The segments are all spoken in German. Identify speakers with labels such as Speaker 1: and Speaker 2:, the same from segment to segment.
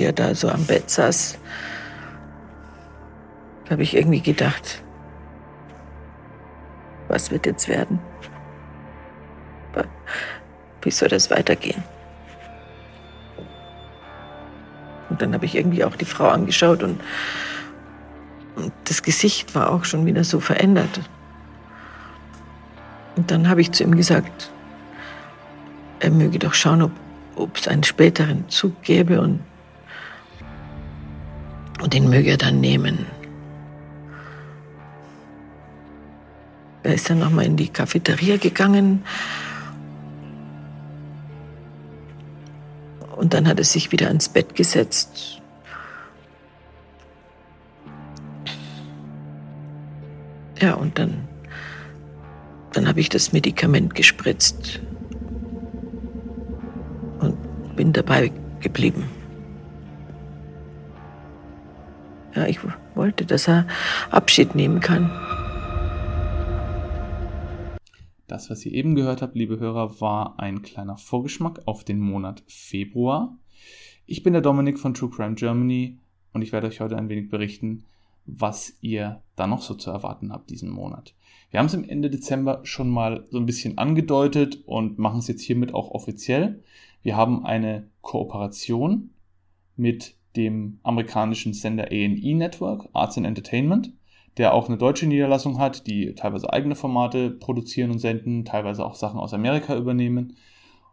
Speaker 1: wie er da so am Bett saß, habe ich irgendwie gedacht, was wird jetzt werden? Wie soll das weitergehen? Und dann habe ich irgendwie auch die Frau angeschaut und, und das Gesicht war auch schon wieder so verändert. Und dann habe ich zu ihm gesagt, er möge doch schauen, ob es einen späteren Zug gäbe und, und den möge er dann nehmen. Er ist dann nochmal in die Cafeteria gegangen. Und dann hat er sich wieder ans Bett gesetzt. Ja, und dann, dann habe ich das Medikament gespritzt und bin dabei geblieben. Ja, ich wollte, dass er Abschied nehmen kann.
Speaker 2: Das, was ihr eben gehört habt, liebe Hörer, war ein kleiner Vorgeschmack auf den Monat Februar. Ich bin der Dominik von True Crime Germany und ich werde euch heute ein wenig berichten, was ihr da noch so zu erwarten habt diesen Monat. Wir haben es im Ende Dezember schon mal so ein bisschen angedeutet und machen es jetzt hiermit auch offiziell. Wir haben eine Kooperation mit dem amerikanischen Sender A&E Network, Arts and Entertainment der auch eine deutsche Niederlassung hat, die teilweise eigene Formate produzieren und senden, teilweise auch Sachen aus Amerika übernehmen.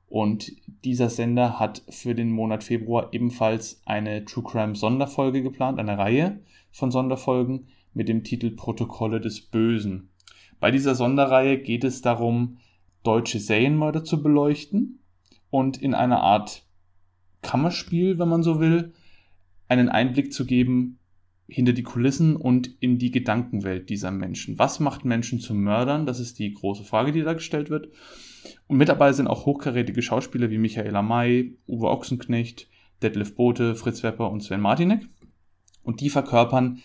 Speaker 2: Und dieser Sender hat für den Monat Februar ebenfalls eine True Crime Sonderfolge geplant, eine Reihe von Sonderfolgen mit dem Titel Protokolle des Bösen. Bei dieser Sonderreihe geht es darum, deutsche Serienmörder zu beleuchten und in einer Art Kammerspiel, wenn man so will, einen Einblick zu geben hinter die Kulissen und in die Gedankenwelt dieser Menschen. Was macht Menschen zu Mördern? Das ist die große Frage, die da gestellt wird. Und mit dabei sind auch hochkarätige Schauspieler wie Michaela May, Uwe Ochsenknecht, Detlef Bote, Fritz Wepper und Sven Martinek. Und die verkörpern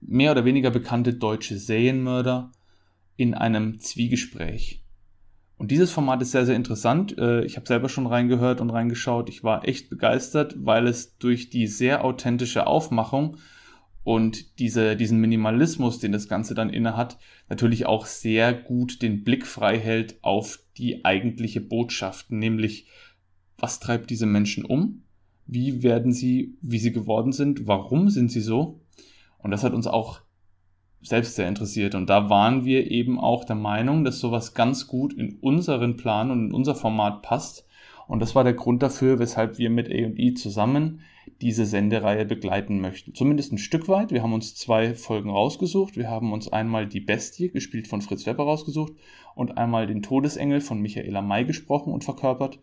Speaker 2: mehr oder weniger bekannte deutsche Serienmörder in einem Zwiegespräch. Und dieses Format ist sehr, sehr interessant. Äh, ich habe selber schon reingehört und reingeschaut. Ich war echt begeistert, weil es durch die sehr authentische Aufmachung und diese, diesen Minimalismus, den das Ganze dann inne hat, natürlich auch sehr gut den Blick frei hält auf die eigentliche Botschaft, nämlich was treibt diese Menschen um? Wie werden sie, wie sie geworden sind? Warum sind sie so? Und das hat uns auch selbst sehr interessiert. Und da waren wir eben auch der Meinung, dass sowas ganz gut in unseren Plan und in unser Format passt. Und das war der Grund dafür, weshalb wir mit A&E zusammen diese Sendereihe begleiten möchten. Zumindest ein Stück weit. Wir haben uns zwei Folgen rausgesucht. Wir haben uns einmal die Bestie, gespielt von Fritz Wepper, rausgesucht und einmal den Todesengel von Michaela May gesprochen und verkörpert.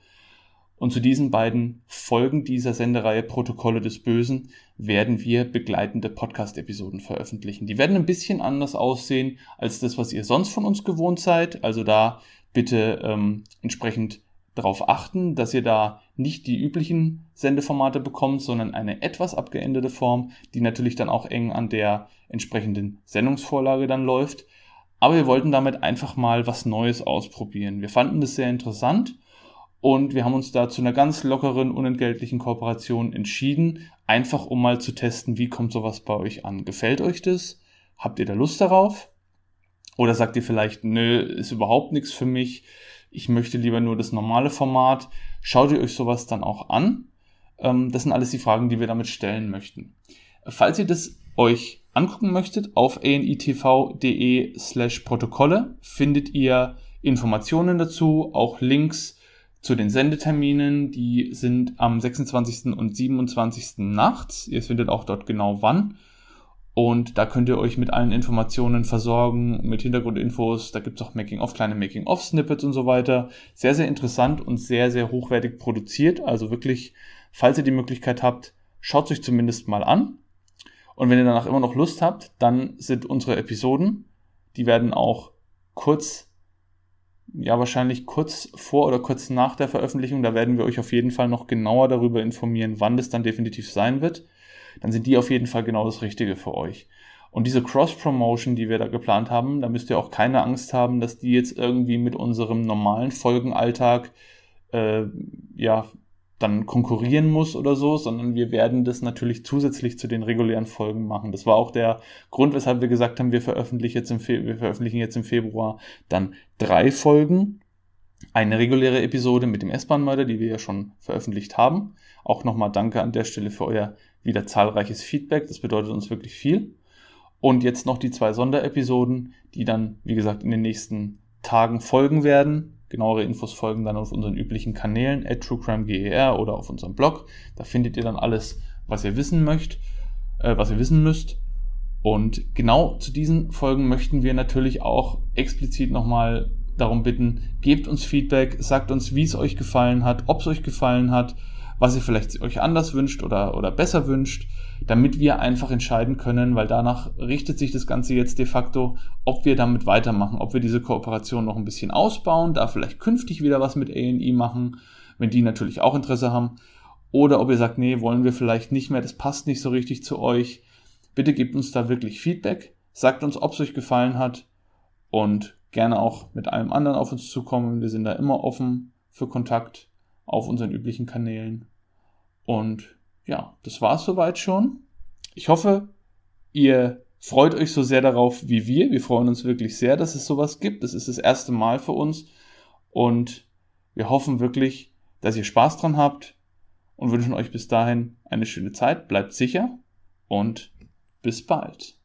Speaker 2: Und zu diesen beiden Folgen dieser Sendereihe Protokolle des Bösen werden wir begleitende Podcast-Episoden veröffentlichen. Die werden ein bisschen anders aussehen als das, was ihr sonst von uns gewohnt seid. Also da bitte ähm, entsprechend darauf achten, dass ihr da nicht die üblichen Sendeformate bekommt, sondern eine etwas abgeänderte Form, die natürlich dann auch eng an der entsprechenden Sendungsvorlage dann läuft. Aber wir wollten damit einfach mal was Neues ausprobieren. Wir fanden das sehr interessant und wir haben uns da zu einer ganz lockeren, unentgeltlichen Kooperation entschieden, einfach um mal zu testen, wie kommt sowas bei euch an. Gefällt euch das? Habt ihr da Lust darauf? Oder sagt ihr vielleicht, nö, ist überhaupt nichts für mich ich möchte lieber nur das normale Format. Schaut ihr euch sowas dann auch an? Ähm, das sind alles die Fragen, die wir damit stellen möchten. Falls ihr das euch angucken möchtet, auf anitv.de slash Protokolle findet ihr Informationen dazu, auch Links zu den Sendeterminen. Die sind am 26. und 27. nachts. Ihr findet auch dort genau wann. Und da könnt ihr euch mit allen Informationen versorgen, mit Hintergrundinfos. Da gibt's auch Making-of, kleine Making-of-Snippets und so weiter. Sehr, sehr interessant und sehr, sehr hochwertig produziert. Also wirklich, falls ihr die Möglichkeit habt, schaut euch zumindest mal an. Und wenn ihr danach immer noch Lust habt, dann sind unsere Episoden, die werden auch kurz, ja wahrscheinlich kurz vor oder kurz nach der Veröffentlichung, da werden wir euch auf jeden Fall noch genauer darüber informieren, wann das dann definitiv sein wird dann sind die auf jeden Fall genau das Richtige für euch. Und diese Cross-Promotion, die wir da geplant haben, da müsst ihr auch keine Angst haben, dass die jetzt irgendwie mit unserem normalen Folgenalltag äh, ja, dann konkurrieren muss oder so, sondern wir werden das natürlich zusätzlich zu den regulären Folgen machen. Das war auch der Grund, weshalb wir gesagt haben, wir veröffentlichen jetzt im, Fe wir veröffentlichen jetzt im Februar dann drei Folgen. Eine reguläre Episode mit dem S-Bahn-Mörder, die wir ja schon veröffentlicht haben. Auch nochmal danke an der Stelle für euer wieder zahlreiches Feedback. Das bedeutet uns wirklich viel. Und jetzt noch die zwei Sonderepisoden, die dann, wie gesagt, in den nächsten Tagen folgen werden. Genauere Infos folgen dann auf unseren üblichen Kanälen, at truecrimeger oder auf unserem Blog. Da findet ihr dann alles, was ihr wissen möchtet, äh, was ihr wissen müsst. Und genau zu diesen Folgen möchten wir natürlich auch explizit nochmal darum bitten, gebt uns Feedback, sagt uns, wie es euch gefallen hat, ob es euch gefallen hat, was ihr vielleicht euch anders wünscht oder, oder besser wünscht, damit wir einfach entscheiden können, weil danach richtet sich das Ganze jetzt de facto, ob wir damit weitermachen, ob wir diese Kooperation noch ein bisschen ausbauen, da vielleicht künftig wieder was mit AE machen, wenn die natürlich auch Interesse haben, oder ob ihr sagt, nee, wollen wir vielleicht nicht mehr, das passt nicht so richtig zu euch. Bitte gebt uns da wirklich Feedback, sagt uns, ob es euch gefallen hat und gerne auch mit allem anderen auf uns zukommen. Wir sind da immer offen für Kontakt auf unseren üblichen Kanälen. Und ja, das war's soweit schon. Ich hoffe, ihr freut euch so sehr darauf wie wir. Wir freuen uns wirklich sehr, dass es sowas gibt. Das ist das erste Mal für uns. Und wir hoffen wirklich, dass ihr Spaß dran habt und wünschen euch bis dahin eine schöne Zeit. Bleibt sicher und bis bald.